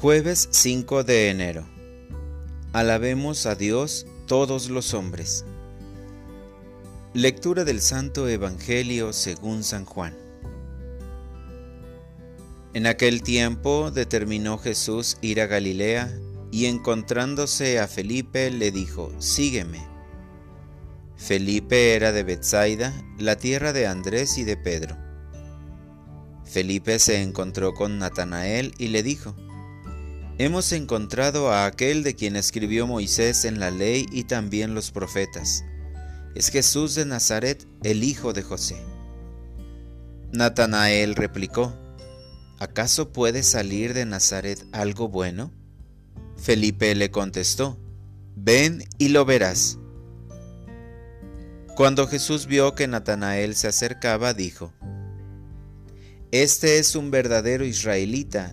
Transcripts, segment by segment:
Jueves 5 de enero. Alabemos a Dios todos los hombres. Lectura del Santo Evangelio según San Juan. En aquel tiempo determinó Jesús ir a Galilea y encontrándose a Felipe le dijo, Sígueme. Felipe era de Bethsaida, la tierra de Andrés y de Pedro. Felipe se encontró con Natanael y le dijo, Hemos encontrado a aquel de quien escribió Moisés en la ley y también los profetas. Es Jesús de Nazaret, el hijo de José. Natanael replicó, ¿acaso puede salir de Nazaret algo bueno? Felipe le contestó, ven y lo verás. Cuando Jesús vio que Natanael se acercaba, dijo, Este es un verdadero israelita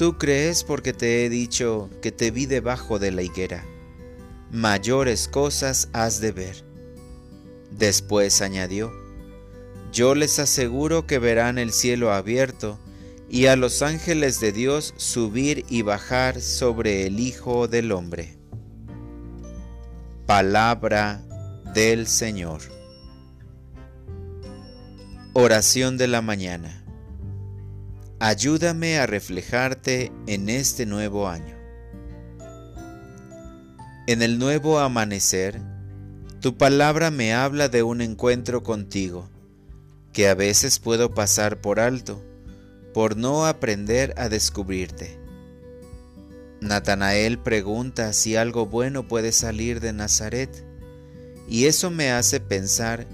Tú crees porque te he dicho que te vi debajo de la higuera. Mayores cosas has de ver. Después añadió, Yo les aseguro que verán el cielo abierto y a los ángeles de Dios subir y bajar sobre el Hijo del Hombre. Palabra del Señor. Oración de la mañana. Ayúdame a reflejarte en este nuevo año. En el nuevo amanecer, tu palabra me habla de un encuentro contigo, que a veces puedo pasar por alto, por no aprender a descubrirte. Natanael pregunta si algo bueno puede salir de Nazaret, y eso me hace pensar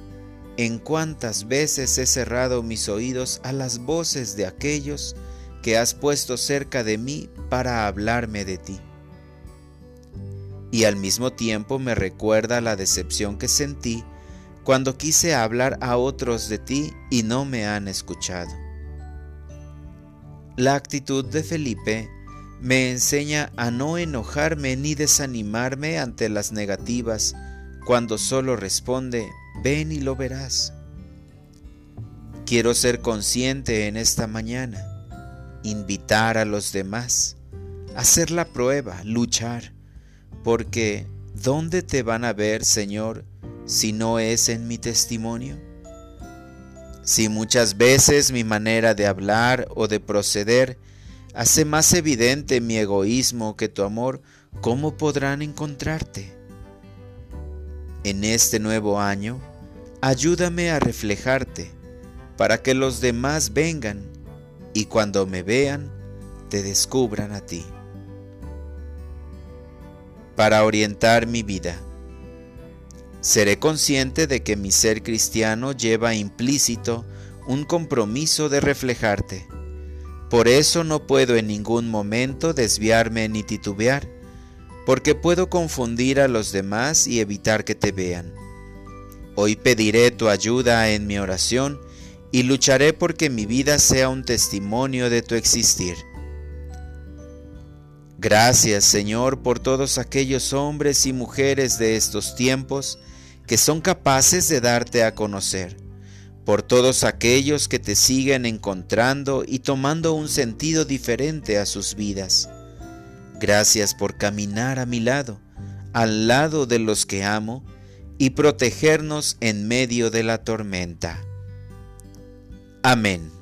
en cuántas veces he cerrado mis oídos a las voces de aquellos que has puesto cerca de mí para hablarme de ti. Y al mismo tiempo me recuerda la decepción que sentí cuando quise hablar a otros de ti y no me han escuchado. La actitud de Felipe me enseña a no enojarme ni desanimarme ante las negativas cuando solo responde ven y lo verás. Quiero ser consciente en esta mañana, invitar a los demás, hacer la prueba, luchar, porque ¿dónde te van a ver, Señor, si no es en mi testimonio? Si muchas veces mi manera de hablar o de proceder hace más evidente mi egoísmo que tu amor, ¿cómo podrán encontrarte? En este nuevo año, ayúdame a reflejarte para que los demás vengan y cuando me vean, te descubran a ti. Para orientar mi vida, seré consciente de que mi ser cristiano lleva implícito un compromiso de reflejarte. Por eso no puedo en ningún momento desviarme ni titubear porque puedo confundir a los demás y evitar que te vean. Hoy pediré tu ayuda en mi oración y lucharé porque mi vida sea un testimonio de tu existir. Gracias Señor por todos aquellos hombres y mujeres de estos tiempos que son capaces de darte a conocer, por todos aquellos que te siguen encontrando y tomando un sentido diferente a sus vidas. Gracias por caminar a mi lado, al lado de los que amo, y protegernos en medio de la tormenta. Amén.